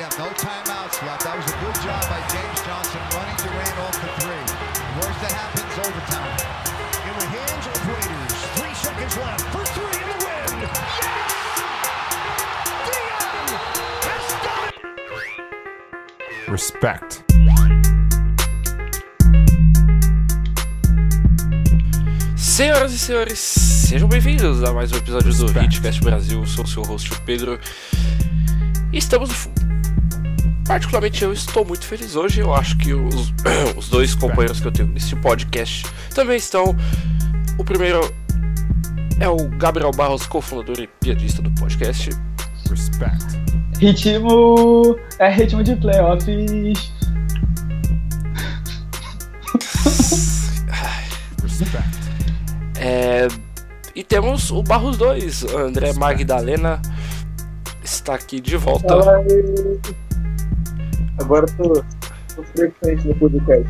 Might have no timeouts left. That was a good job by James Johnson running Durant off the three. Worst that happens, overtime. In the hands of Raiders. Three seconds left for three in the win. Yes! Dion has done it! Respect. Senhoras e senhores, sejam bem-vindos a mais um episódio do Hitcast Brasil. Eu sou o seu host, o Pedro. E estamos no. Particularmente eu estou muito feliz hoje. Eu acho que os, os dois companheiros que eu tenho nesse podcast também estão. O primeiro é o Gabriel Barros, cofundador e piadista do podcast. Respect. Ritmo. É ritmo de playoffs. Respect. É, E temos o Barros 2, André Magdalena. Está aqui de volta. Aí. Agora tô, tô frequente no podcast.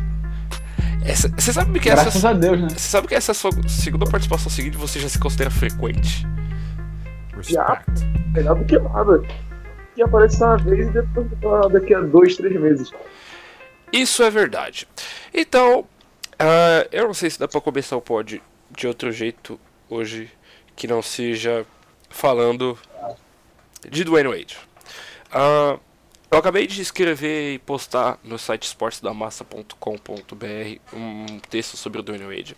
Essa- Você sabe que essa. Graças a Deus, né? Você sabe que essa é a sua segunda participação seguinte você já se considera frequente? Respect. Melhor do que nada. E aparece uma vez e depois daqui a dois, três meses. Isso é verdade. Então, ah, eu não sei se dá pra começar o pod de outro jeito hoje que não seja falando de Dwayne Wade. Ah, eu acabei de escrever e postar no site esportesdamassa.com.br um texto sobre o Dwayne Wade.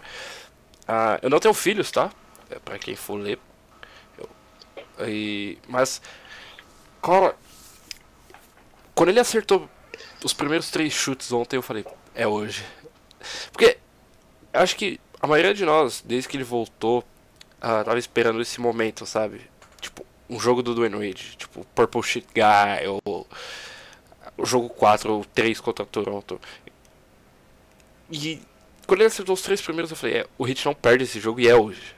Ah, eu não tenho filhos, tá? É pra quem for ler. Eu- e- mas, cara, quando ele acertou os primeiros três chutes ontem, eu falei, é hoje. Porque acho que a maioria de nós, desde que ele voltou, ah, tava esperando esse momento, sabe? Um jogo do Dwayne Wade, tipo, Purple Shit Guy, ou o jogo 4 ou 3 contra Toronto. E quando ele acertou os três primeiros, eu falei, é, o Hit não perde esse jogo e é hoje.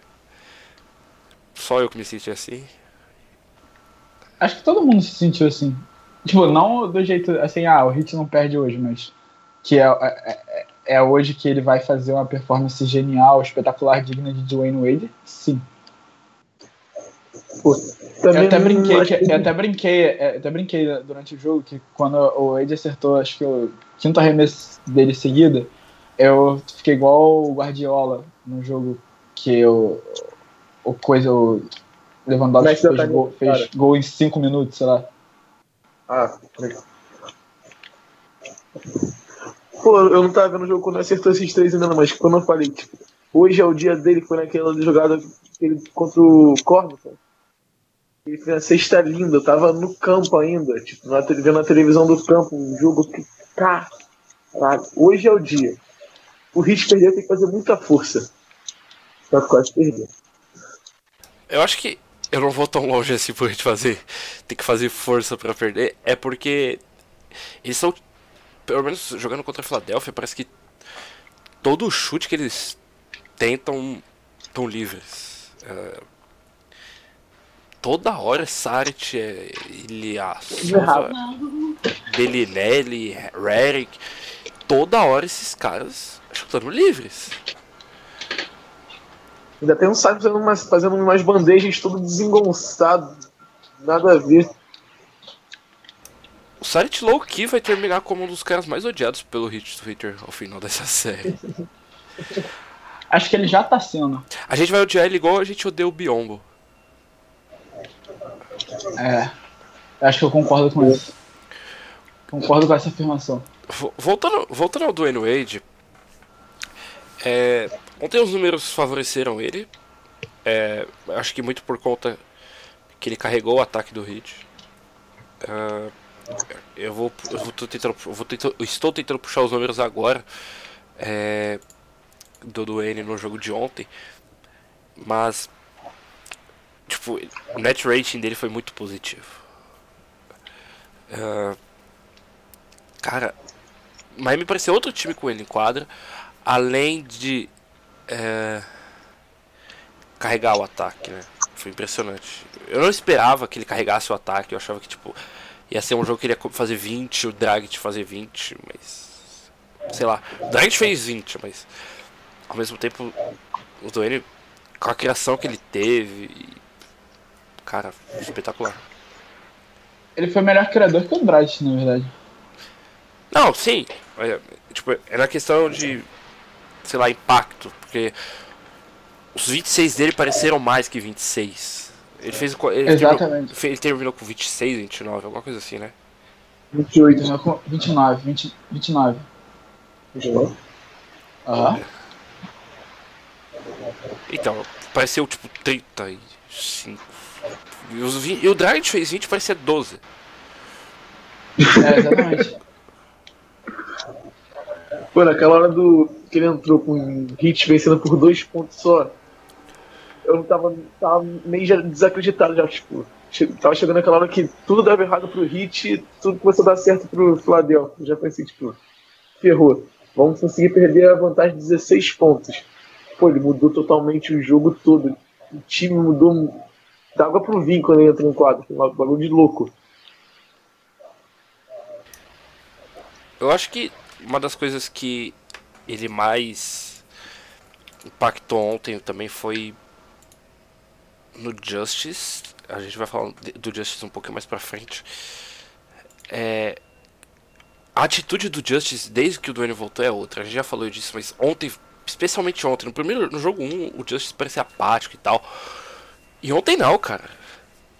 Só eu que me senti assim. Acho que todo mundo se sentiu assim. Tipo, não do jeito assim, ah, o Hit não perde hoje, mas que é, é, é- é hoje que ele vai fazer uma performance genial, espetacular, digna de Dwayne Wade. Sim. Pô, eu até brinquei, acho que- eu até brinquei, é, até brinquei durante o jogo que quando o Wade acertou, acho que o quinto arremesso dele seguida, eu fiquei igual o Guardiola no jogo que o, o coisa, o Lewandowski da fez, gol, Itália, fez cara. gol em cinco minutos, sei lá. Ah, Pô, eu não tava vendo o jogo quando acertou esses três ainda, não, mas quando eu falei, tipo, hoje é o dia dele, foi naquela jogada que ele, contra o Corvo, uma cesta linda, eu tava no campo ainda, tipo, na, vendo na televisão do campo, um jogo que. Caralho, hoje é o dia. O Hit perder tem que fazer muita força. Pra quase perder. Eu acho que eu não vou tão longe assim por gente fazer. Tem que fazer força pra perder. É porque eles são. Pelo menos jogando contra a Filadélfia, parece que todo chute que eles tentam estão livres. É, toda hora é Saric, é Ilyasova, Bellinelli, Redick. Toda hora esses caras chutando livres. Ainda tem um saco fazendo umas, fazendo umas bandejas todo desengonçado. Nada a ver. O Saric Low Key vai terminar como um dos caras mais odiados pelo hit Twitter ao final dessa série. Acho que ele já tá sendo. A gente vai odiar ele igual a gente odeia o Biombo. É. Acho que eu concordo com isso. Concordo com essa afirmação. Vo- Voltando, voltando ao Dwayne Wade, é, ontem os números favoreceram ele. É, acho que muito por conta que ele carregou o ataque do Hit. Ah, eu vou, eu vou tentando, vou tentando- eu estou tentando puxar os números agora é, do Dwayne no jogo de ontem, mas tipo, o net rating dele foi muito positivo. Ah, cara, Miami parecia outro time com ele em quadra, além de é, carregar o ataque, né? Foi impressionante. Eu não esperava que ele carregasse o ataque, eu achava que tipo ia ser um jogo que ele ia fazer 20, o Dragic fazer 20, mas sei lá, o Dragic fez 20, mas ao mesmo tempo o Dwayne com a criação que ele teve, cara, espetacular. Ele foi melhor criador que o Andrade, na verdade. Não, sim. É, tipo, era questão de, sei lá, impacto. Porque os 26 dele pareceram mais que 26. Ele fez. Ele Exatamente. Terminou, ele terminou com 26, 29, alguma coisa assim, né? 28. Terminou com 29, 20, 29. Aham. Então, pareceu tipo 35. E, os, vi- e o Dragic fez 20 parecia 12. É, exatamente. Pô, naquela hora do que ele entrou com o Hit vencendo por dois pontos só, eu não tava, tava meio já desacreditado já, tipo. che- Tava chegando aquela hora que tudo dava errado pro Hit e tudo começou a dar certo pro Philadelphia. Eu já pensei, tipo, ferrou. Vamos conseguir perder a vantagem de 16 pontos. Pô, ele mudou totalmente o jogo todo. O time mudou da água pro vinho quando ele entrou no quadro. Um bagulho de louco. Eu acho que uma das coisas que ele mais impactou ontem também foi no Justice. A gente vai falar do Justice um pouquinho mais pra frente. É, a atitude do Justice desde que o Dwayne voltou é outra. A gente já falou disso, mas ontem, especialmente ontem, no primeiro no jogo 1, o Justice parecia apático e tal. E ontem não, cara.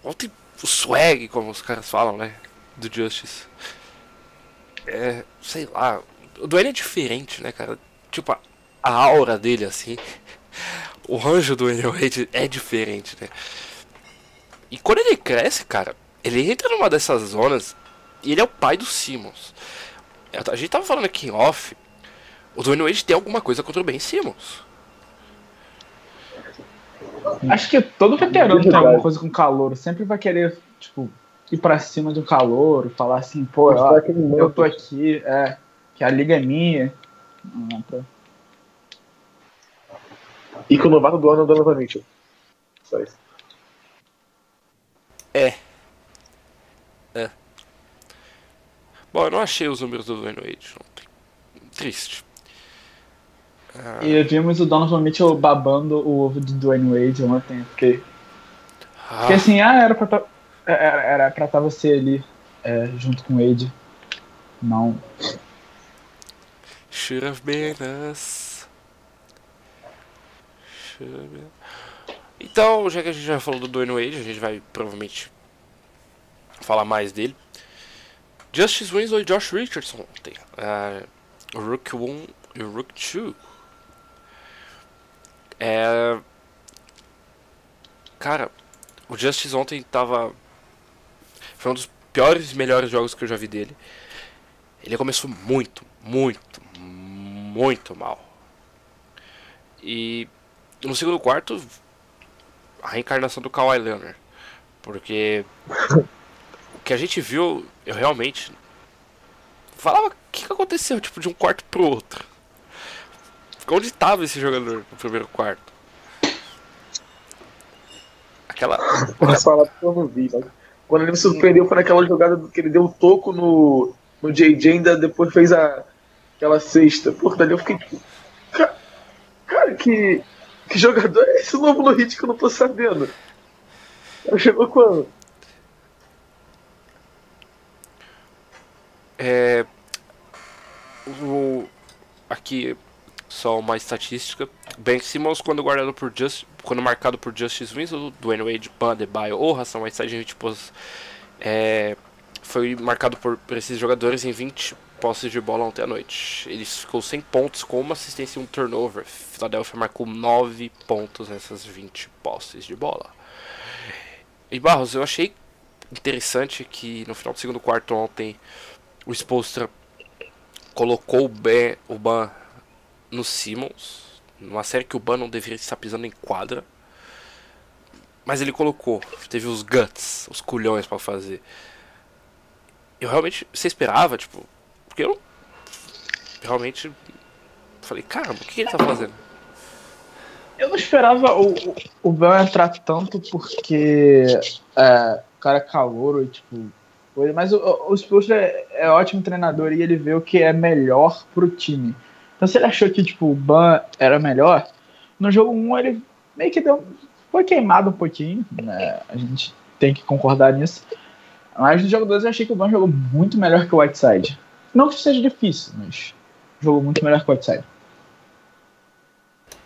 Ontem o swag, como os caras falam, né? Do Justice. É, sei lá. O Dwayne é diferente, né, cara? Tipo, a, a aura dele, assim. O ranjo do Dwayne Wade é diferente, né? E quando ele cresce, cara, ele entra numa dessas zonas e ele é o pai do Simmons. A gente tava falando aqui em off. O Dwayne Wade tem alguma coisa contra o Ben Simmons. Acho que todo veterano tem alguma coisa com calor. Sempre vai querer, tipo, ir pra cima de um calor, falar assim, pô, ó, eu tô aqui, é, que a liga é minha. Ah, tá. E que o novato do ano é o Donovan Mitchell. Só isso. É. É. Bom, eu não achei os números do Dwayne Wade ontem. Triste. E vimos o Donovan Mitchell babando o ovo de Dwayne Wade ontem. Porque, ah, porque assim, ah, era pra tá, era, era pra tá você ali é, junto com o Wade. Não. Should have been us. Should have been... Então, já que a gente já falou do Dwayne Wade, a gente vai provavelmente falar mais dele. Justice Winslow e Josh Richardson ontem. O Rook 1 e Rook 2. É... Cara, o Justice ontem tava. Foi um dos piores e melhores jogos que eu já vi dele. Ele começou muito, muito, muito mal. E no segundo quarto, a reencarnação do Kawhi Leonard. Porque o que a gente viu, eu realmente falava o que, que aconteceu, tipo, de um quarto pro outro. Onde estava esse jogador no primeiro quarto? Aquela. Posso falar que eu não vi, mas quando ele me surpreendeu foi naquela jogada que ele deu o toco no, no JJ ainda depois fez a, aquela cesta. Porra, dali eu fiquei tipo. Cara, cara, que, que jogador é esse novo no hit que eu não tô sabendo? Ela chegou quando? É, o, aqui só uma estatística. Ben Simmons quando guardado por Just, quando marcado por Justice Winslow, Dwayne Wade, Ban Adebayo ou Hassan Whiteside em 20 posses, é, foi marcado por, por esses jogadores em 20 posses de bola ontem à noite. Ele ficou 100 pontos com uma assistência e um turnover. Philadelphia marcou 9 pontos nessas 20 posses de bola. E Barros, eu achei interessante que no final do segundo quarto ontem o Spolstra colocou o, ben, o Ban no Simmons, numa série que o Ban não deveria estar pisando em quadra. Mas ele colocou, teve os guts, os culhões pra fazer. Eu realmente, você esperava, tipo, porque eu realmente falei, caramba, o que, ele tá fazendo? Eu não esperava o, o- Bell entrar tanto porque é, o cara é calouro e tipo. Mas o, o, Spolstra é, é ótimo treinador e ele vê o que é melhor pro time. Então se ele achou que tipo, o Ban era melhor, no jogo 1 ele meio que deu. Foi queimado um pouquinho, né? A gente tem que concordar nisso. Mas no jogo 2 eu achei que o Ban jogou muito melhor que o Whiteside. Não que seja difícil, mas jogou muito melhor que o Whiteside.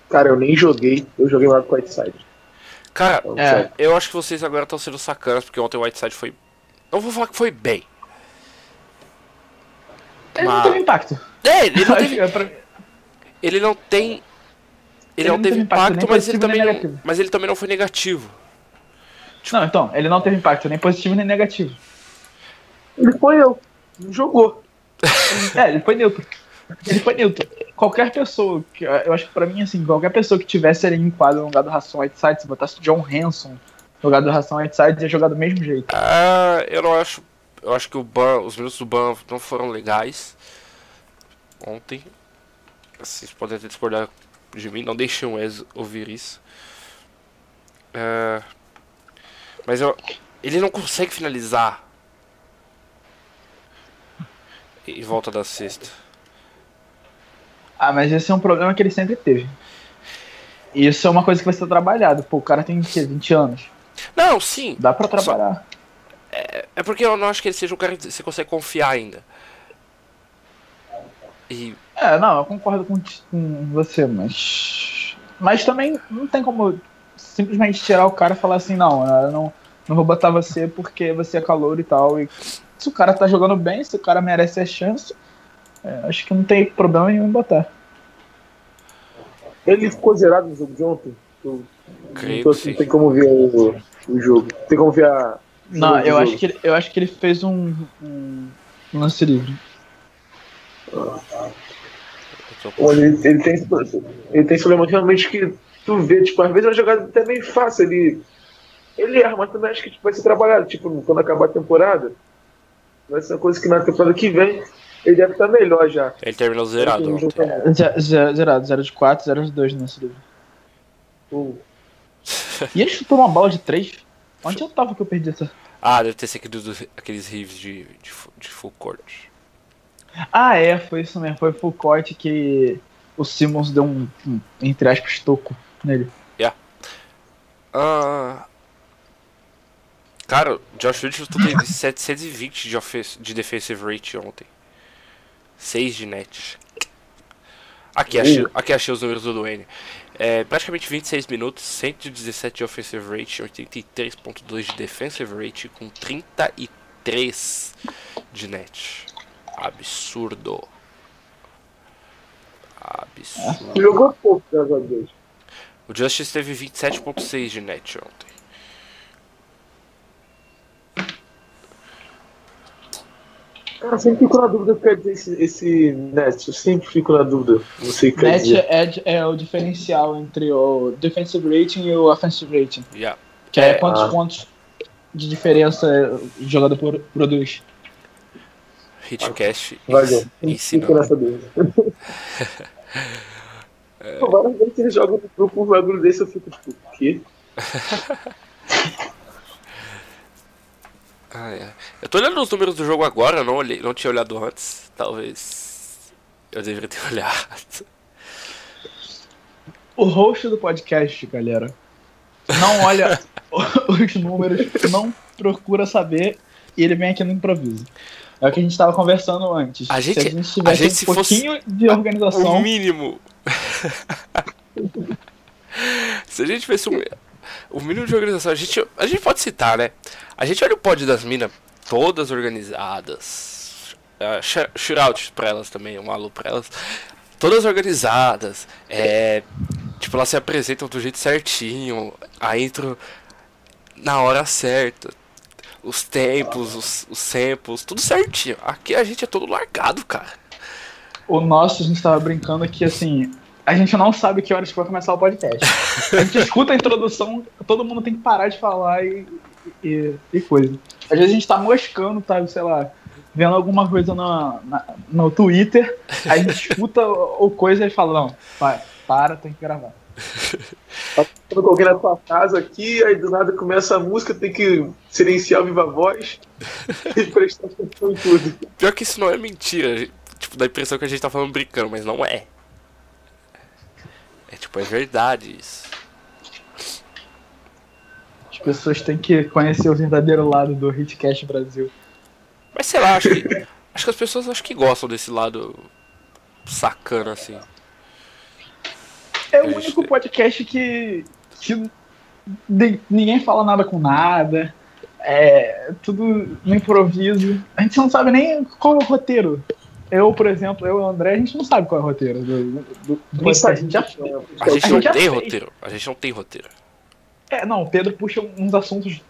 Cara, eu nem joguei, eu joguei lá com o Whiteside. Cara, É. eu acho que vocês agora estão sendo sacanas, porque ontem o Whiteside foi. Não vou falar que foi bem. Ele Mas- não teve impacto. É, ele não teve. é Ele não tem. Ele, não teve impacto, nem mas ele também não. Mas ele também não foi negativo. Não, então, ele não teve impacto nem positivo nem negativo. Ele foi eu, não jogou. É, ele foi neutro. Ele foi neutro. Qualquer pessoa, que, eu acho que pra mim, assim, qualquer pessoa que tivesse ali em quadro no lugar do Ração Whiteside, se botasse John Hanson no lugar do Ração Whiteside, ia jogar do mesmo jeito. Ah, eu não acho. Eu acho que o ban, os minutos do ban não foram legais. Ontem. Vocês podem até discordar de mim, não deixem o Wes ouvir isso. Ah, mas eu, ele não consegue finalizar. Em volta da cesta. Ah, mas esse é um problema que ele sempre teve. Isso é uma coisa que vai ser trabalhado. Pô, o cara tem o quê? 20 anos. Não, sim. Dá pra trabalhar. É porque eu não acho que ele seja um cara que você consegue confiar ainda. E É, não, eu concordo com, com você, mas. Mas também não tem como simplesmente tirar o cara e falar assim, não, eu não, não vou botar você porque você é calor e tal. E se o cara tá jogando bem, se o cara merece a chance, é, acho que não tem problema nenhum em botar. Ele ficou zerado no jogo de ontem. Eu, Creio não, tô- que sim. não tem como ver o, o jogo. Tem como ver a. Não, eu jogo. acho que ele, eu acho que ele fez um, um lance livre. Olha, ele, ele tem, ele tem esse problema realmente que tu vê, tipo, às vezes é uma jogada até meio fácil, ele, ele erra, mas também acho que tipo, vai ser trabalhado, tipo, quando acabar a temporada, vai ser uma coisa que na temporada que vem ele deve estar melhor já. Ele terminou zerado Ele ontem. joga- Ze- ze- Zerado, 0 de 4, 0 de 2 no lance livre. Pô, E ele chutou uma bola de 3? Onde eu tava que eu perdi essa? Ah, deve ter sido aqueles, aqueles rives de, de, de full court. Ah, é, foi isso mesmo. Foi full court que o Simmons deu um, um, entre aspas, toco nele. Ah, cara, o Josh Richardson teve 720 de, de defensive rate ontem. 6 de net. Aqui achei, aqui achei os números do Duane. É, praticamente 26 minutos, 117 de offensive rate, 83.2 de defensive rate, com 33 de net. Absurdo. Absurdo. jogou pouco, graças a Deus. O Justice teve 27.6 de net ontem. Cara, sempre fico na dúvida o que quer dizer esse, esse net. Eu sempre fico na dúvida. Não sei o que Net dizer. é, é o diferencial entre o defensive rating e o offensive rating. Yeah. Que é, É, quantos ah. pontos de diferença o jogador pro- produz. Hitcast Valeu. Fico nessa dúvida. Pô, Várias vezes eles jogam no grupo um bagulho desse, eu fico tipo, o quê? Ah, é. Eu tô olhando os números do jogo agora, não, olhei, não tinha olhado antes. Talvez eu deveria ter olhado. O host do podcast, galera, não olha os números, não procura saber e ele vem aqui no improviso. É o que a gente tava conversando antes. A gente- se a gente tivesse a gente, um pouquinho de organização, O mínimo. Se a gente tivesse um. O mínimo de organização, a gente, a gente pode citar, né? A gente olha o pod das minas todas organizadas. Uh, shootout pra elas também, um alô pra elas. Todas organizadas. É, tipo, elas se apresentam do jeito certinho. A intro na hora certa. Os tempos, os, os samples, tudo certinho. Aqui a gente é todo largado, cara. o nosso, a gente tava brincando que assim, a gente não sabe que horas que vai começar o podcast. A gente escuta a introdução, todo mundo tem que parar de falar e, e, e coisa. Às vezes a gente tá moscando, tá, sei lá, vendo alguma coisa no, na- no Twitter, aí a gente escuta o o coisa e fala, não, para, para, tem que gravar. Quando alguém na tua casa aqui, aí do nada começa a música, tem que silenciar o viva voz e prestar atenção em tudo. Pior que isso não é mentira. Tipo, dá a impressão que a gente tá falando brincando, mas não é. Tipo, é verdade isso. pessoas têm que conhecer o verdadeiro lado do Hitcast Brasil. Mas sei lá, acho que. acho que as pessoas acho que gostam desse lado sacana, assim. É o único podcast que, que ninguém fala nada com nada. É tudo no improviso. A gente não sabe nem qual é o roteiro. Eu, por exemplo, eu e o André, a gente não sabe qual é o roteiro do, do, do podcast. A gente já. A gente A não tem roteiro. A gente não tem roteiro. É, não, o Pedro puxa uns assuntos.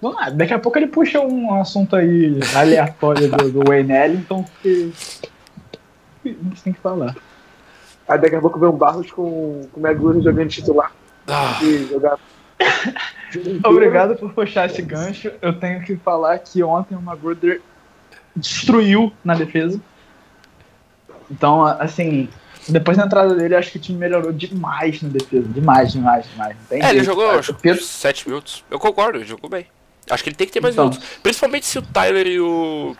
do nada. Daqui a pouco ele puxa um assunto aí aleatório do, do Wayne Ellington que. que a gente tem que falar. Aí daqui a pouco vem um Barros com, com o Meguro jogando titular. Ah, E jogar. Obrigado por puxar esse gancho. Eu tenho que falar que ontem o Magruder destruiu na defesa. Então, assim, depois da entrada dele, acho que o time melhorou demais na defesa. Demais, demais, demais. Não tem é, ele jeito, jogou cara. acho, Pedro, 7 minutos. Eu concordo, ele jogou bem. Acho que ele tem que ter mais Então. minutos. Principalmente se o Tyler e o.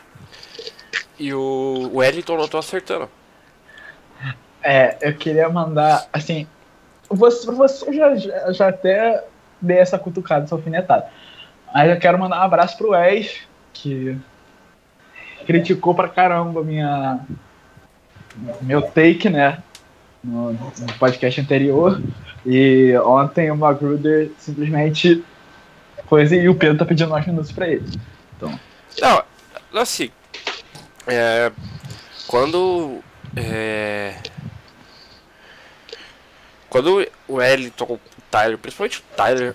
E o Wellington não estão acertando. é, eu queria mandar, assim, você, você já, já, já até dei essa cutucada, essa alfinetada. Mas eu quero mandar um abraço pro Wes, que criticou pra caramba minha, meu take, né? No, no podcast anterior. E ontem o Magruder simplesmente coisa e o Pedro tá pedindo mais minutos pra ele. Não, assim. É, quando. É, quando o Wellington, o Tyler, principalmente o Tyler,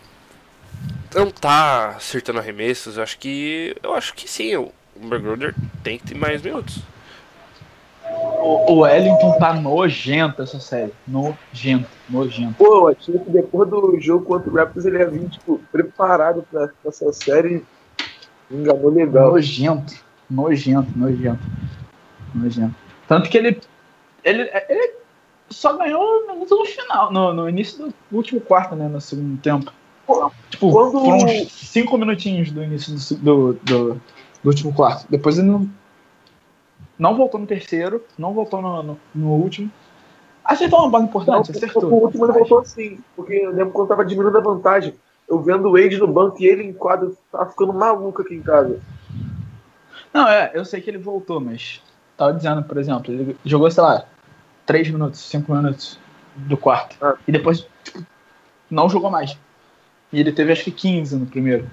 não tá acertando arremessos, eu acho que. Eu acho que sim, o Magruder tem que ter mais minutos. O, o Wellington tá nojento essa série. Nojento, nojento. Pô, eu achei que depois do jogo contra o Raptors ele ia vir, tipo, preparado pra, pra essa série. Enganou legal. Nojento, nojento, nojento. Nojento. Tanto que ele. Ele, ele só ganhou minuto no final, no, no início do último quarto, né? No segundo tempo. Tipo, Quando- foram uns cinco minutinhos do início do, do, do, do último quarto. Depois ele não. Não voltou no terceiro, não voltou no, no, no último. Acertou uma bola Não, importante, acertou. o último ele voltou assim, porque eu lembro quando tava diminuindo a vantagem. Eu vendo o Wade no banco e ele em quadro, tava ficando maluco aqui em casa. Não, é, eu sei que ele voltou, mas tava dizendo, por exemplo, ele jogou, sei lá, 3 minutos, 5 minutos do quarto. Ah. E depois, tipo, não jogou mais. E ele teve acho que 15 no primeiro.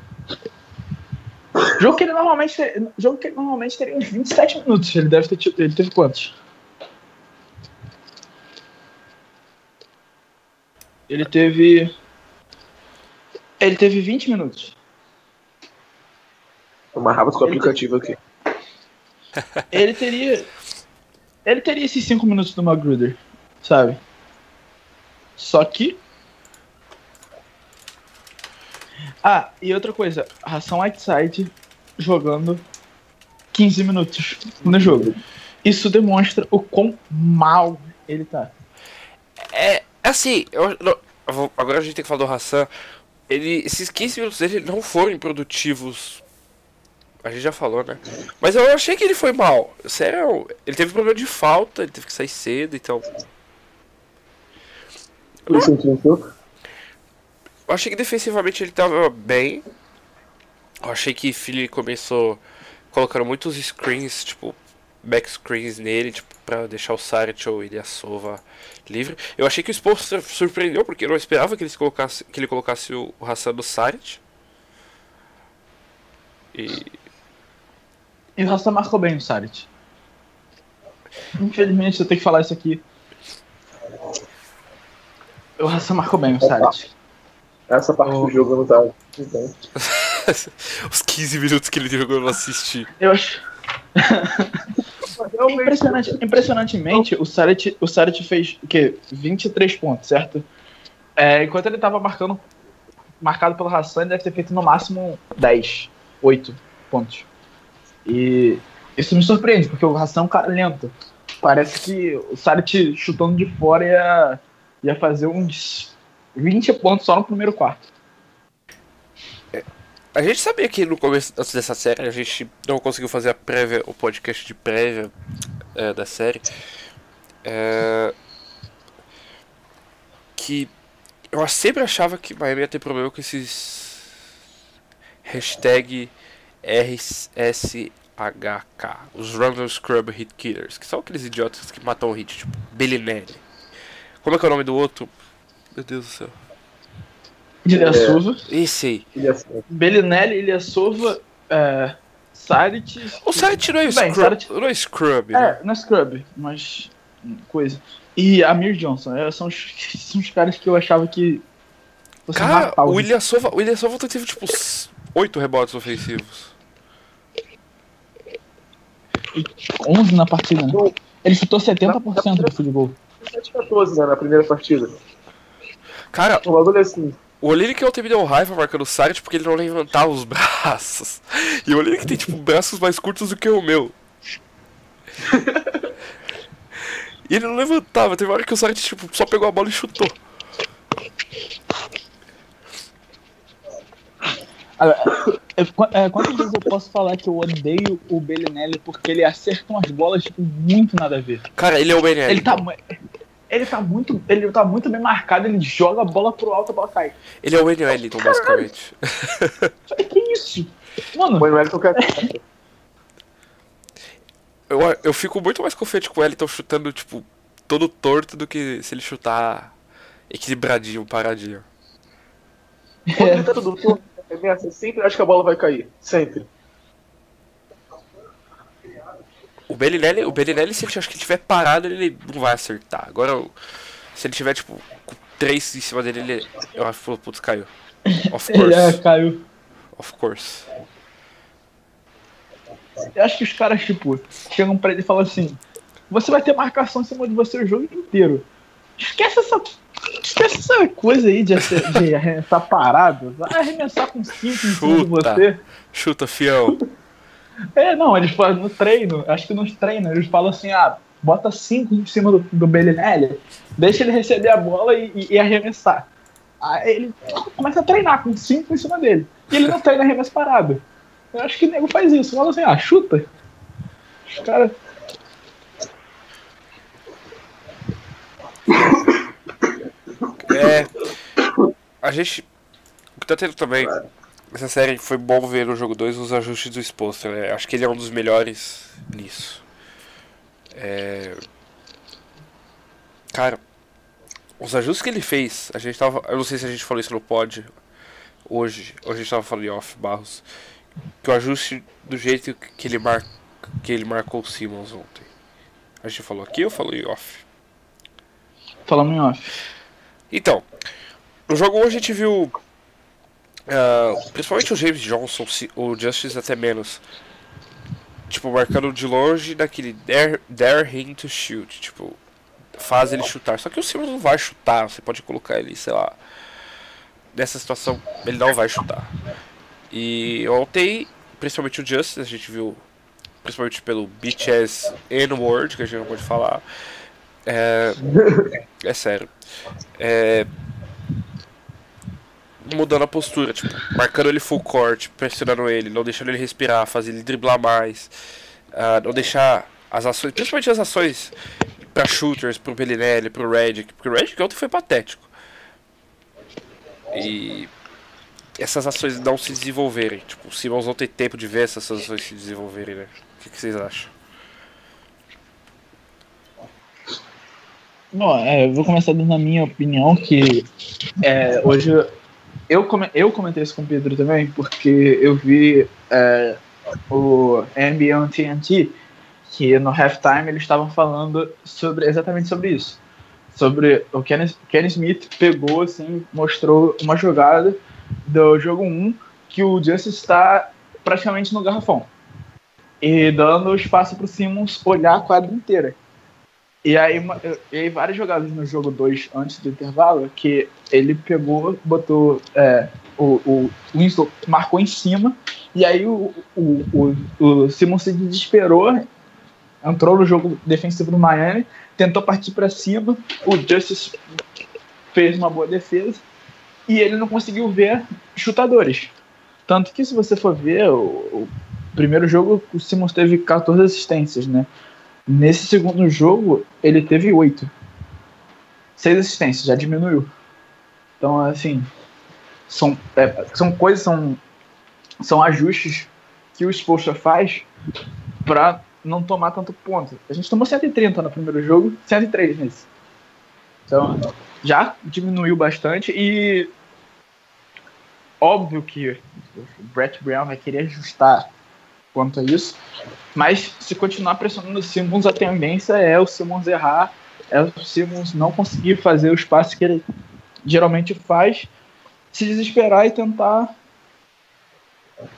Jogo que ele normalmente, jogo que ele normalmente teria uns 27 minutos. Ele deve ter tido, ele teve quantos? Ele teve ele teve 20 minutos. Eu amarrava com o aplicativo aqui. ele teria. Ele teria esses 5 minutos do Magruder, sabe? Só que. Ah, e outra coisa, Ração Whiteside jogando 15 minutos no jogo. Isso demonstra o quão mal ele tá. É, assim, eu, não, eu vou- agora a gente tem que falar do Hassan. Ele, esses 15 minutos dele não foram improdutivos. A gente já falou, né? Mas eu achei que ele foi mal. Sério, ele teve problema de falta, ele teve que sair cedo, então. Por isso que eu Eu achei que defensivamente ele tava bem. Eu achei que Philly começou colocando muitos screens, tipo, back screens nele, tipo, pra deixar o Saric ou ele a Sova livre. Eu achei que o Spurs sur- surpreendeu, porque eu não esperava que ele colocasse, que ele colocasse o, o Hassan no Saric. E E o Ração marcou bem o Sarit. Infelizmente eu tenho que falar isso aqui. O Ração marcou bem o Sarit. Essa parte Oh. do jogo eu não tava. Então, os 15 minutos que ele jogou eu não assisti. Eu acho. Impressionante, impressionantemente, o Sarit, o Sarit fez o quê? 23 pontos, certo? É, enquanto ele tava marcando, marcado pelo Hassan, ele deve ter feito no máximo 10, 8 pontos. E isso me surpreende, porque o Hassan é um cara lento. Parece que o Sarit chutando de fora ia, ia fazer uns 20 pontos só no primeiro quarto. A gente sabia que no começo dessa série a gente não conseguiu fazer a prévia, o podcast de prévia é, da série. É, que eu sempre achava que Miami ia ter problema com esses Hashtag RSHK. Os Random Scrub Hit Killers. Que são aqueles idiotas que matam o hit, tipo Bellinelli. Como é que é o nome do outro? Meu Deus do céu. Ilha É. Sova, Esse aí. Ele assim, Bellinelli, Ilha Sova, é, Sarit. O Sarit não é Bem, Scrub. Sarit- Não é Scrub, né? É, não é Scrub, mas. hum, coisa. E Amir Johnson, é, são, os, são os caras que eu achava que. Cara, o William Sova, o William Sova teve tipo 8 rebotes ofensivos. 11 na partida, né? Ele chutou 70% do field goal. 7-14, né, na primeira partida. Cara, O bagulho é assim. o Olinick ontem me deu raiva marcando o Sarit porque ele não levantava os braços. E o Olinick tem tipo braços mais curtos do que o meu. E ele não levantava, teve uma hora que o Sarit tipo, só pegou a bola e chutou. É, é, quantas vezes eu posso falar que eu odeio o Bellinelli porque ele acerta umas bolas, tipo, muito nada a ver? Cara, ele é o BNL. Ele tá, ele tá muito. Ele tá muito bem marcado, ele joga a bola pro alto, a bola cai. Ele é o N. Wellington, basicamente. Que isso? Mano, O Wellington quer. Eu, eu fico muito mais confiante com o Wellington chutando, tipo, todo torto do que se ele chutar equilibradinho, paradinho. Quando ele tá tudo torto, arremessa, sempre acho que a bola vai cair. Sempre. O Bellinelli, o Bellinelli, se ele acho que tiver parado, ele não vai acertar. Agora, se ele tiver, tipo, com três em cima dele, ele. Eu acho que, putz, caiu. Of ele é, course. caiu. Of course. Eu acho que os caras, tipo, chegam pra ele e falam assim: Você vai ter marcação em cima de você o jogo inteiro. Esquece essa. Esquece essa coisa aí de, de arremessar parado. Vai arremessar com 5 em cima de você. Chuta, fião. É, não, eles falam no treino, acho que nos treinos, eles falam assim, ah, bota 5 em cima do, do Bellinelli, deixa ele receber a bola e, e- e arremessar. Aí ele começa a treinar com 5 em cima dele. E ele não treina arremesso parado. Eu acho que o nego faz isso, fala assim, ah, chuta. Os caras. É. A gente. O que tá tendo também. Essa série foi bom ver no jogo 2 os ajustes do Exposter, né? Acho que ele é um dos melhores nisso. É. Cara, os ajustes que ele fez, a gente tava. Eu não sei se a gente falou isso no pod hoje, ou a gente tava falando em off Barros. Que o ajuste do jeito que ele, mar... que ele marcou o Simmons ontem. A gente falou aqui ou falou em off? Falamos em off. Então, no jogo hoje a gente viu. Ah, principalmente o James Johnson, o Justice até menos. Tipo, marcando de longe daquele dare, dare him to shoot. Tipo, faz ele chutar. Só que o Simmons não vai chutar. Você pode colocar ele, sei lá. Nessa situação, ele não vai chutar. E ontem, principalmente o Justice, a gente viu. Principalmente pelo Ass N-word, que a gente não pode falar. É, é sério. É, mudando a postura, tipo, marcando ele full court, pressionando ele, não deixando ele respirar, fazendo ele driblar mais, ah, não deixar as ações, principalmente as ações pra shooters, pro Bellinelli, pro Redick, porque o Redick ontem foi patético. E essas ações não se desenvolverem, tipo, o Simmons não tem tempo de ver essas ações se desenvolverem, né? O que, que vocês acham? Bom, é, eu vou começar dando a minha opinião, que é, hoje eu, eu comentei isso com o Pedro também, porque eu vi é, o NBA TNT, que no halftime eles estavam falando sobre exatamente sobre isso. Sobre o Kenny, Kenny Smith pegou, assim, mostrou uma jogada do jogo 1 que o Justice está praticamente no garrafão. E dando espaço para o Simmons olhar a quadra inteira. E aí, e aí várias jogadas no jogo 2 antes do intervalo que ele pegou, botou é, o, o marcou em cima e aí o, o, o, o Simon se desesperou, entrou no jogo defensivo do Miami, tentou partir para cima, o Justice fez uma boa defesa e ele não conseguiu ver chutadores. Tanto que se você for ver o, o primeiro jogo, o Simmons teve 14 assistências, né? Nesse segundo jogo, ele teve oito. Seis assistências, já diminuiu. Então, assim, são, é, são coisas, são são ajustes que o Spolstra faz pra não tomar tanto ponto. A gente tomou 130 no primeiro jogo, 103 nesse. Então, já diminuiu bastante e óbvio que o Brett Brown vai querer ajustar quanto a isso, mas se continuar pressionando o Simmons, a tendência é o Simmons errar, é o Simmons não conseguir fazer o espaço que ele geralmente faz, se desesperar e tentar,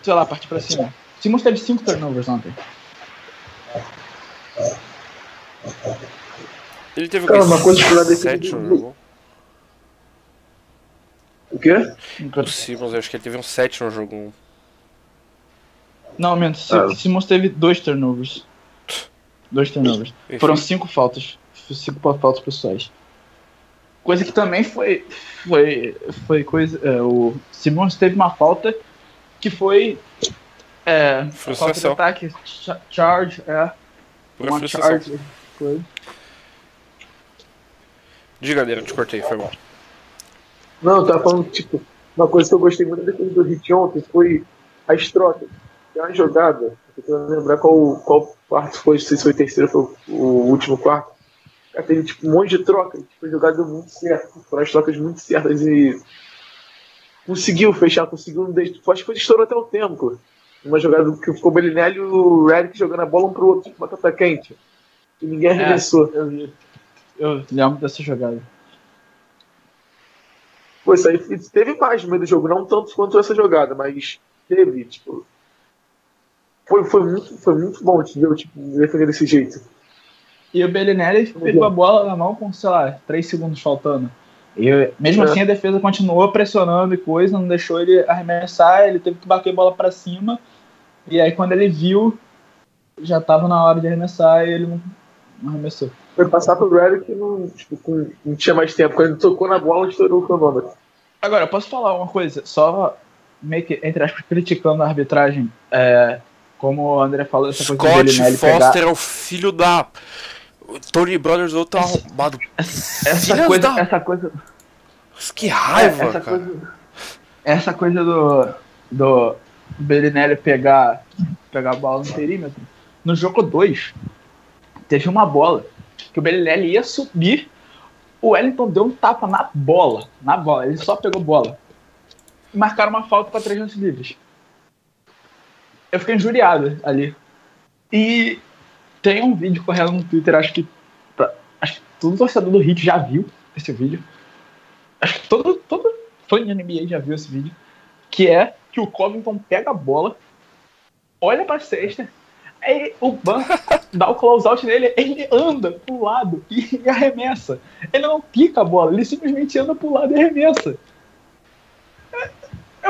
sei lá, partir pra cima. O Simmons teve 5 turnovers ontem. Ele teve Cara, uma coisa que eu sete no jogo. O quê? O Simmons, eu acho que ele teve um 7 no jogo 1. Não, menos. Si- Ah. Simmons teve dois turnovers. Dois turnovers. Enfim. Foram cinco faltas. Cinco faltas pessoais. Coisa que também foi. Foi. Foi coisa. é, o Simmons teve uma falta que foi. É. Falta de Frustração. ataque. cha- Charge, é. Pura Uma frustração. charge. Foi. Diga, Leandro, te cortei, foi mal. Não, eu tava falando, tipo, uma coisa que eu gostei muito da defesa do Hit ontem foi as trocas. Tem uma jogada, eu tô tentando lembrar qual, qual quarto foi, se foi o terceiro ou foi o último quarto. Cara, teve tipo, um monte de trocas, tipo, jogada muito certo, foram as trocas muito certas e conseguiu fechar, conseguiu um desde. Acho que foi estourou até o tempo. Uma jogada que ficou o Belinelli e o Redick jogando a bola um pro outro, tipo, batata quente. E ninguém arremessou. Eu vi. Eu lembro dessa jogada. Pô, isso aí teve mais no meio do jogo, não tanto quanto essa jogada, mas teve, tipo. Foi, foi, muito, foi muito bom, entendeu? Tipo, defender desse jeito. E o Bellinelli pegou a bola na mão com, sei lá, 3 segundos faltando. E mesmo É. assim a defesa continuou pressionando e coisa, não deixou ele arremessar, ele teve que bater a bola pra cima. E aí quando ele viu, já tava na hora de arremessar e ele não, não arremessou. Foi passar pro Redick que não, tipo, com- não tinha mais tempo. Quando ele tocou na bola, estourou o cronômetro. Agora, eu posso falar uma coisa, só meio que, entre aspas, criticando a arbitragem, é, como o André falou, essa coisa do Scott Bellinelli Foster pegar... é o filho da. O Tony Brothers outro tá arrombado. Essa Filhas coisa, da- essa coisa, Mas Que raiva, essa cara. coisa, essa coisa do, do Bellinelli pegar, pegar a bola no perímetro. No jogo 2, teve uma bola que o Bellinelli ia subir, o Wellington deu um tapa na bola, na bola, ele só pegou bola. Marcaram uma falta para três lances livres. Eu fiquei injuriado ali. E tem um vídeo correndo no Twitter, acho que, pra- acho que todo torcedor do Heat já viu esse vídeo acho que todo, todo fã de NBA já viu esse vídeo, que é que o Covington pega a bola, olha pra cesta, aí o Ban dá o closeout nele, ele anda pro lado e, e arremessa. Ele não pica a bola, ele simplesmente anda pro lado e arremessa.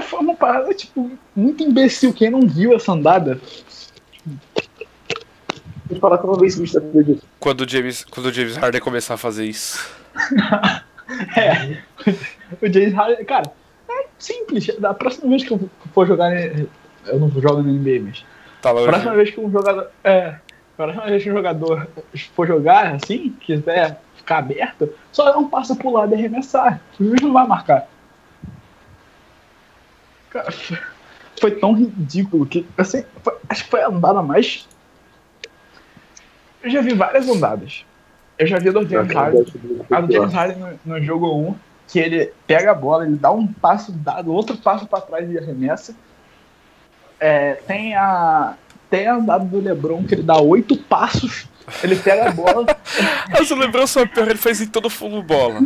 Foi uma parada, tipo, muito imbecil. Quem não viu essa andada, Vou falar que vida disso. Quando o James, quando o James Harden começar a fazer isso. É. O James Harden, cara, é simples. Da próxima vez que eu for jogar. Eu não jogo no NBA, mas. Tá próxima vez que um jogador. É. A próxima vez que um jogador for jogar assim, quiser ficar aberto, só dá um passo pro lado e arremessar. O juiz não vai marcar. Cara, foi- tão ridículo que. Assim, foi- acho que foi a andada mais. Eu já vi várias andadas. Eu já vi a do James Harden. A do James Harden no, no jogo 1, que ele pega a bola, ele dá um passo dado, outro passo pra trás e arremessa. É, tem a. Tem a andada do Lebron, que ele dá oito passos, ele pega a bola. Mas o Lebron só pior, ele faz em todo full bola.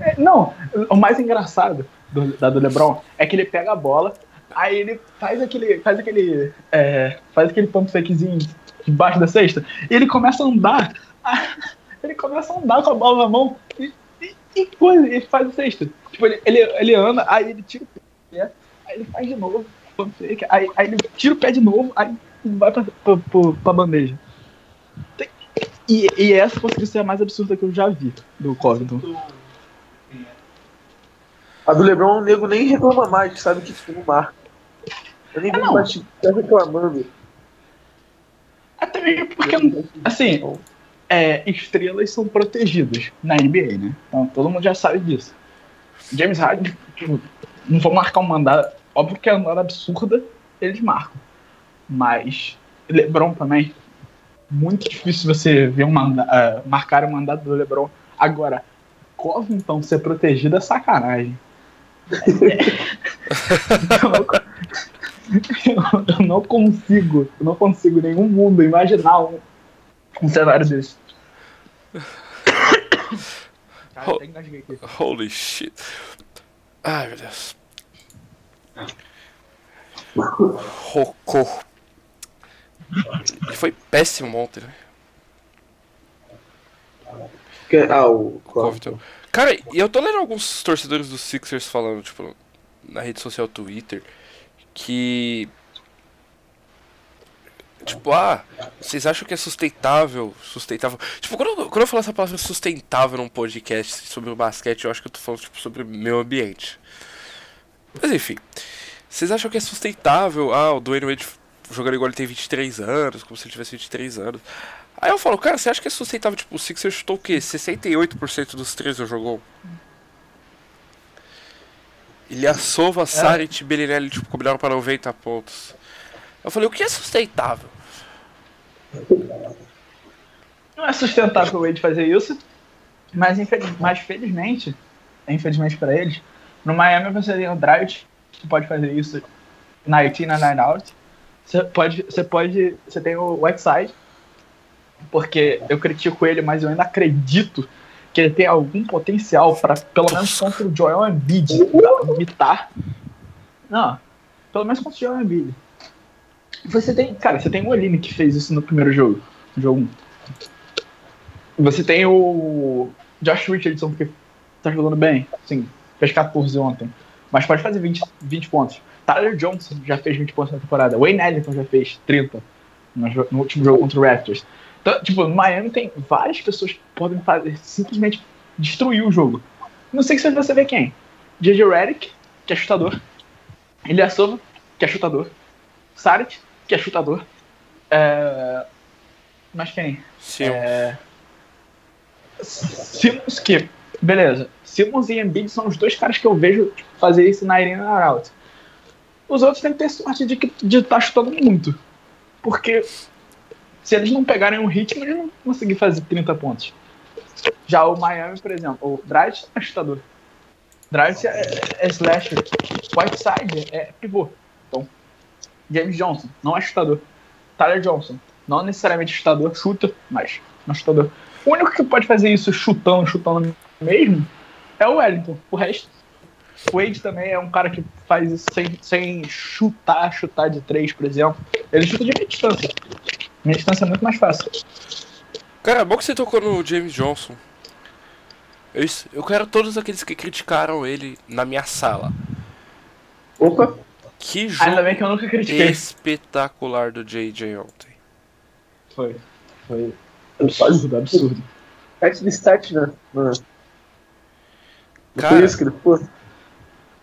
É, Não, o mais engraçado do, da do LeBron é que ele pega a bola, aí ele faz aquele. faz aquele. é, faz aquele pump fakezinho debaixo da cesta, e ele começa a andar. Ele começa a andar com a bola na mão e, e, e coisa, ele faz a cesta. Tipo, ele, ele, ele anda, aí ele tira o pé, aí ele faz de novo, pump fake, aí, aí ele tira o pé de novo, aí vai pra, pra, pra, pra bandeja. E, e essa conseguiu ser a mais absurda que eu já vi do Covington. A do Lebron, o nego nem reclama mais, sabe que tipo, não marca. Eu nem É, vejo mais tipo, tá reclamando. Até mesmo porque, assim, é, estrelas são protegidas na NBA, né? Então todo mundo já sabe disso. James Harden, tipo, não vou marcar uma andada, óbvio que é uma absurda, eles marcam. Mas LeBron também, muito difícil você ver um manda uh, marcar o um mandado do LeBron. Agora, Covington ser protegido é sacanagem. eu, não consigo, eu não consigo em nenhum mundo imaginar um, um cenário desse. Cara, Ho-. Holy shit. Ai, meu Deus. Rocô. Ele foi péssimo ontem, né? Que- Ah, o. Covington. Cara, e eu tô lendo alguns torcedores dos Sixers falando, tipo, na rede social Twitter, que. Tipo, ah, vocês acham que é sustentável? Sustentável. Tipo, quando, eu- quando eu falo essa palavra sustentável num podcast sobre o basquete, eu acho que eu tô falando, tipo, sobre meio ambiente. Mas enfim. Vocês acham que é sustentável? Ah, o Dwayne Wade jogando igual ele tem 23 anos, como se ele tivesse 23 anos. Aí eu falo, cara, você acha que é sustentável? Tipo, o Sixers chutou o quê? 68% dos três eu jogou? Ele assova Saric e Bellinelli, tipo, combinaram para 90 pontos. Eu falei, o que é sustentável? Não é sustentável o Wade fazer isso, mas, infeliz, mas felizmente, infelizmente pra eles, no Miami você tem o Dragic, que pode fazer isso night in and night out. Você pode, você pode, você tem o Whiteside, porque eu critico ele, mas eu ainda acredito que ele tem algum potencial para pelo menos contra o Joel Embiid imitar. Não, pelo menos contra o Joel Embiid. Você tem, cara, você tem o Oline que fez isso no primeiro jogo, no jogo 1. Você tem o Josh Richardson que tá jogando bem, sim, fez 14 ontem, mas pode fazer 20, 20 pontos. Tyler Johnson já fez 20 pontos na temporada. Wayne Ellington já fez 30 no, no último jogo contra o Raptors. Tipo, Miami tem várias pessoas que podem fazer, simplesmente destruir o jogo. Não sei se você vê quem. JJ Redick, que é chutador. Ilyasova, que é chutador. Saric, que é chutador. É... Mas quem? Sim. É... Simmons, que, beleza. Simmons e Embiid são os dois caras que eu vejo tipo, fazer isso na Arena Out. Os outros têm que ter sorte de estar de tá chutando muito. Porque se eles não pegarem um ritmo, eles não conseguir fazer 30 pontos. Já o Miami, por exemplo, o Dragic é chutador. Dragic é, é slasher. Whiteside é pivô. Então, James Johnson não é chutador. Tyler Johnson não necessariamente chutador, chuta, mas não é chutador. O único que pode fazer isso chutando, chutando mesmo é o Wellington. O resto. O Wade também é um cara que faz isso sem, sem chutar, chutar de três, por exemplo. Ele chuta de distância. Meia distância é muito mais fácil. Cara, é bom que você tocou no James Johnson. Eu, eu quero todos aqueles que criticaram ele na minha sala. Opa! Que Ainda jogo bem que eu nunca critiquei. espetacular do JJ ontem. Foi. Foi absurdo, absurdo. Site de stat, né? Mano. Não Cara, isso que ele foi?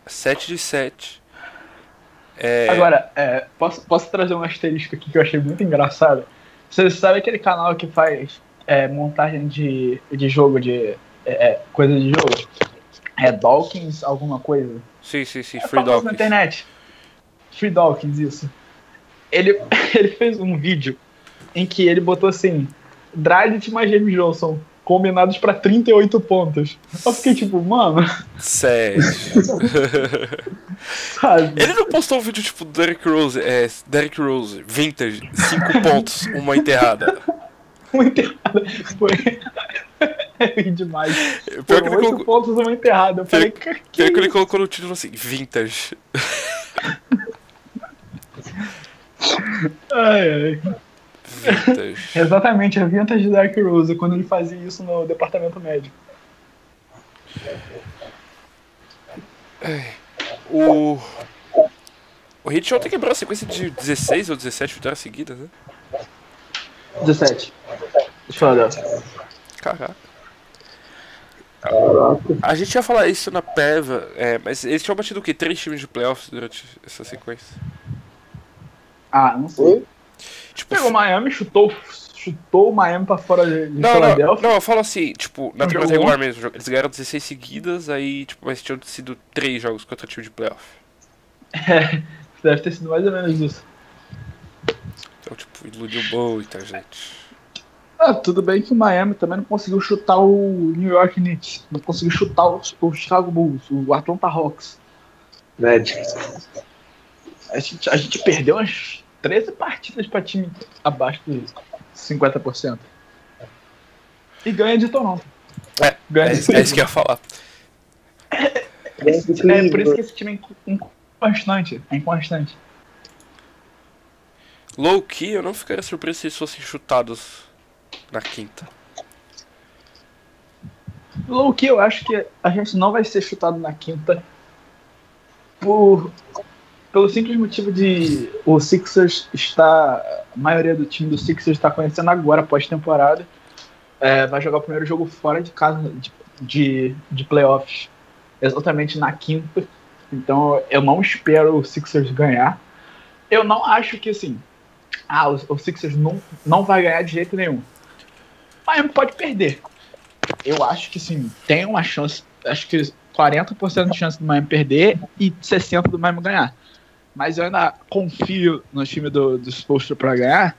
7 de 7. É, Agora, é, posso, posso trazer um asterisco aqui que eu achei muito engraçado? Você sabe aquele canal que faz é, montagem de, de jogo, de é, é, coisa de jogo? É Dawkins alguma coisa? sim, sim, sim, É Free famoso na Dawkins. internet. Free Dawkins, isso. Ele, ele fez um vídeo em que ele botou assim: Dragic mais James Johnson combinados pra 38 pontos. Eu fiquei tipo, mano, Sério. sabe? Ele não postou um vídeo tipo Derrick Rose, é, Derrick Rose, vintage, 5 pontos, uma enterrada. Uma enterrada. Foi. É demais. Pior que Foram ele oito colocou, pontos uma enterrada. Eu falei, Pior- que, que pior que ele colocou no título assim, vintage. Ai, ai. Vintage. Exatamente, a vintage de Dark Rose, quando ele fazia isso no departamento médico. O. O Hit ontem quebrou a sequência de 16 ou 17 vitórias seguidas, né? 17. Deixa eu olhar. Caraca. A gente ia falar isso na PEVA, é, mas eles tinham batido o quê? Três times de playoffs durante essa sequência? Ah, não sei. Tipo, Pegou o Miami, chutou, chutou o Miami pra fora de, Não, não, Philadelphia. não, eu falo assim, tipo, na Não temporada jogou? regular mesmo, eles ganharam 16 seguidas, aí, tipo, mas tinham sido 3 jogos contra time de playoff. É, deve ter sido mais ou menos isso. Então, tipo, iludiu muita gente. Ah, tudo bem que o Miami também não conseguiu chutar o New York Knicks, não conseguiu chutar o, o Chicago Bulls, o Atlanta Hawks. Magic. A gente, a gente perdeu umas 13 partidas pra time abaixo de 50%. E ganha de Toronto. É, Ganha é, de isso- é isso que eu ia falar. É por isso que esse time é inconstante. É inconstante. Low key, eu não ficaria surpreso se eles fossem chutados na quinta. Low que eu acho que a gente não vai ser chutado na quinta por pelo simples motivo de o Sixers está a maioria do time do Sixers está conhecendo agora pós-temporada É, vai jogar o primeiro jogo fora de casa de, de, de playoffs exatamente na quinta. Então eu não espero o Sixers ganhar. Eu não acho que assim ah, o, o Sixers não, não vai ganhar de jeito nenhum. Miami pode perder. Eu acho que sim, tem uma chance, acho que 40% de chance do Miami perder e 60% do Miami ganhar. Mas eu ainda confio no time do, do Spolstra para ganhar,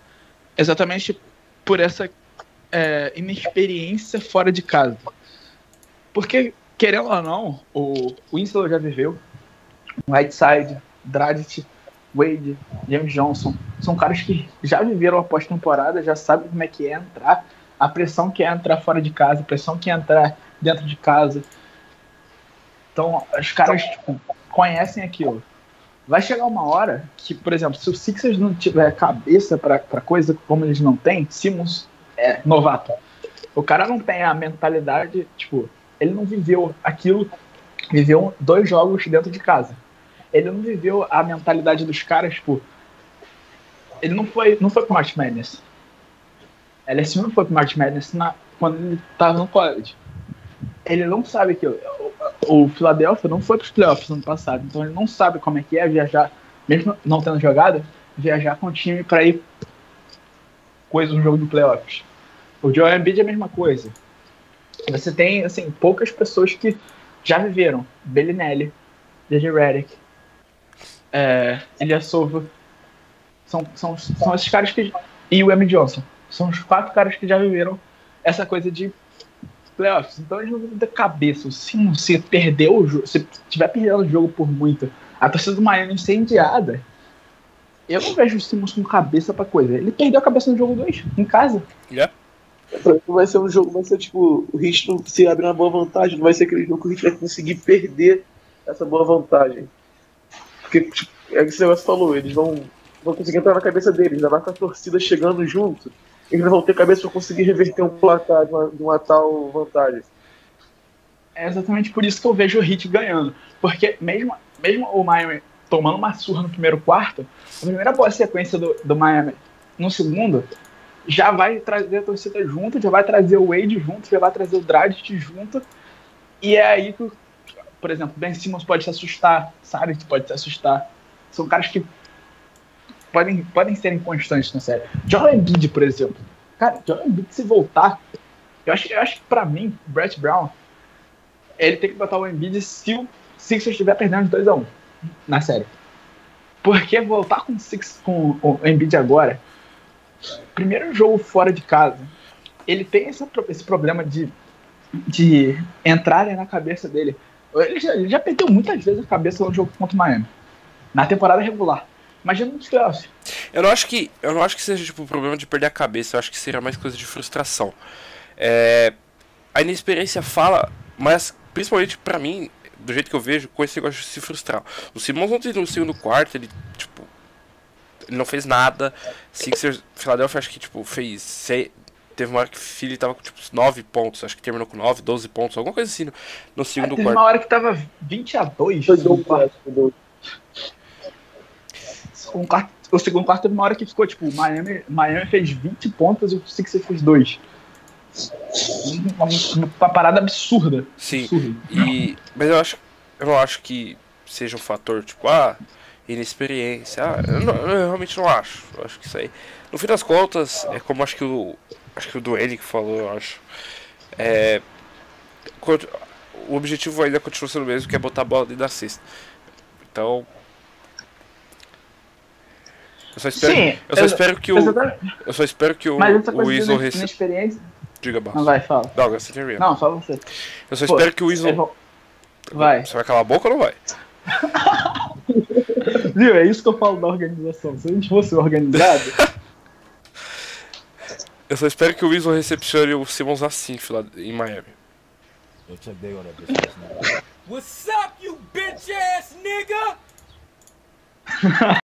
exatamente por essa é, inexperiência fora de casa. Porque, querendo ou não, o Winslow já viveu, Whiteside, Dragic, Wade, James Johnson, são caras que já viveram a pós-temporada, já sabem como é que é entrar, a pressão que é entrar fora de casa, a pressão que é entrar dentro de casa. Então, os caras tipo, conhecem aquilo. Vai chegar uma hora que, por exemplo, se o Sixers não tiver cabeça para coisa como eles não têm, Simmons é novato. O cara não tem a mentalidade, tipo, ele não viveu aquilo, viveu dois jogos dentro de casa. Ele não viveu a mentalidade dos caras, tipo, ele não foi, não foi pro March Madness. LSU não foi pro March Madness na, quando ele tava no college. Ele não sabe que o, Philadelphia não foi pros playoffs no ano passado, então ele não sabe como é que é viajar, mesmo não tendo jogado, viajar com o time para ir coisa no jogo de playoffs. O Joel Embiid é a mesma coisa. Você tem, assim, poucas pessoas que já viveram. Bellinelli, J.J. Redick, é, Ilyasova. São, são, são esses caras que... E o M. Johnson. São os quatro caras que já viveram essa coisa de playoffs. Então eles não vão ter cabeça. Se você perdeu o jogo, se tiver perdendo o jogo por muito, a torcida do Miami incendiada, eu não vejo o Simmons com cabeça pra coisa. Ele perdeu a cabeça no jogo 2, em casa. Yeah. Vai ser um jogo, vai ser tipo, o não se abrir uma boa vantagem, não vai ser aquele jogo que o Heat vai conseguir perder essa boa vantagem. Porque, tipo, é o que negócio falou, eles vão, vão conseguir entrar na cabeça deles, ainda mais com a torcida chegando junto, eles vão ter cabeça pra conseguir reverter um placar de uma, de uma tal vantagem. É exatamente por isso que eu vejo o Heat ganhando. Porque mesmo, mesmo o Miami tomando uma surra no primeiro quarto, a primeira boa sequência do, do Miami no segundo já vai trazer a torcida junto, já vai trazer o Wade junto, já vai trazer o Dragic junto. E é aí que, por exemplo, Ben Simmons pode se assustar, Saric pode se assustar. São caras que podem, podem ser inconstantes na série. Joel Embiid, por exemplo. Cara, Joel Embiid se voltar, eu acho, eu acho que pra mim, Brett Brown, ele tem que botar o Embiid se o Sixers estiver perdendo de 2x1 na série. Porque voltar com, Six, com o Embiid agora, primeiro jogo fora de casa, ele tem esse, esse problema de, de entrarem na cabeça dele. Ele já, ele já perdeu muitas vezes a cabeça no jogo contra o Miami. Na temporada regular. Imagina nos playoffs. Eu não acho que eu não acho que seja tipo um problema de perder a cabeça, eu acho que seria mais coisa de frustração. É, a inexperiência fala, mas principalmente pra mim, do jeito que eu vejo, com esse negócio de se frustrar. O Simons ontem no segundo quarto, ele tipo ele não fez nada. Sixers, Philadelphia acho que tipo fez seis, teve uma hora que o Philly tava com tipo 9 pontos, acho que terminou com 9, 12 pontos, alguma coisa assim no, no segundo Teve quarto. uma hora que tava 20 a 2 Foi no dois, quarto. Um quarto, o segundo quarto teve uma hora que ficou, tipo, Miami, Miami fez 20 pontos e o Sixers fez 2. Uma, uma parada absurda. Sim. absurda. E, mas eu acho, eu não acho que seja um fator tipo, ah, inexperiência. Ah, eu, não- eu realmente não acho. Eu acho que isso aí. No fim das contas, é como acho que o. Acho que o Duane que falou, eu acho. É. O objetivo ainda continua sendo o mesmo, que é botar a bola dentro da cesta. Então, Eu só espero, Sim, eu só eu- espero que o, Exatamente. eu só espero que o, o de receba. Diga, boss. Não, vai, fala. Não, agora você termina. Não, fala você. Eu só Pô, espero que o Weasel. bom. Vai. Você vai calar a boca ou não vai? Viu? É isso que eu falo da organização. Se a gente fosse organizado, Eu só espero que o Weasel recepcione o Simmons assim, lá em Miami. What's up, you bitch ass nigga?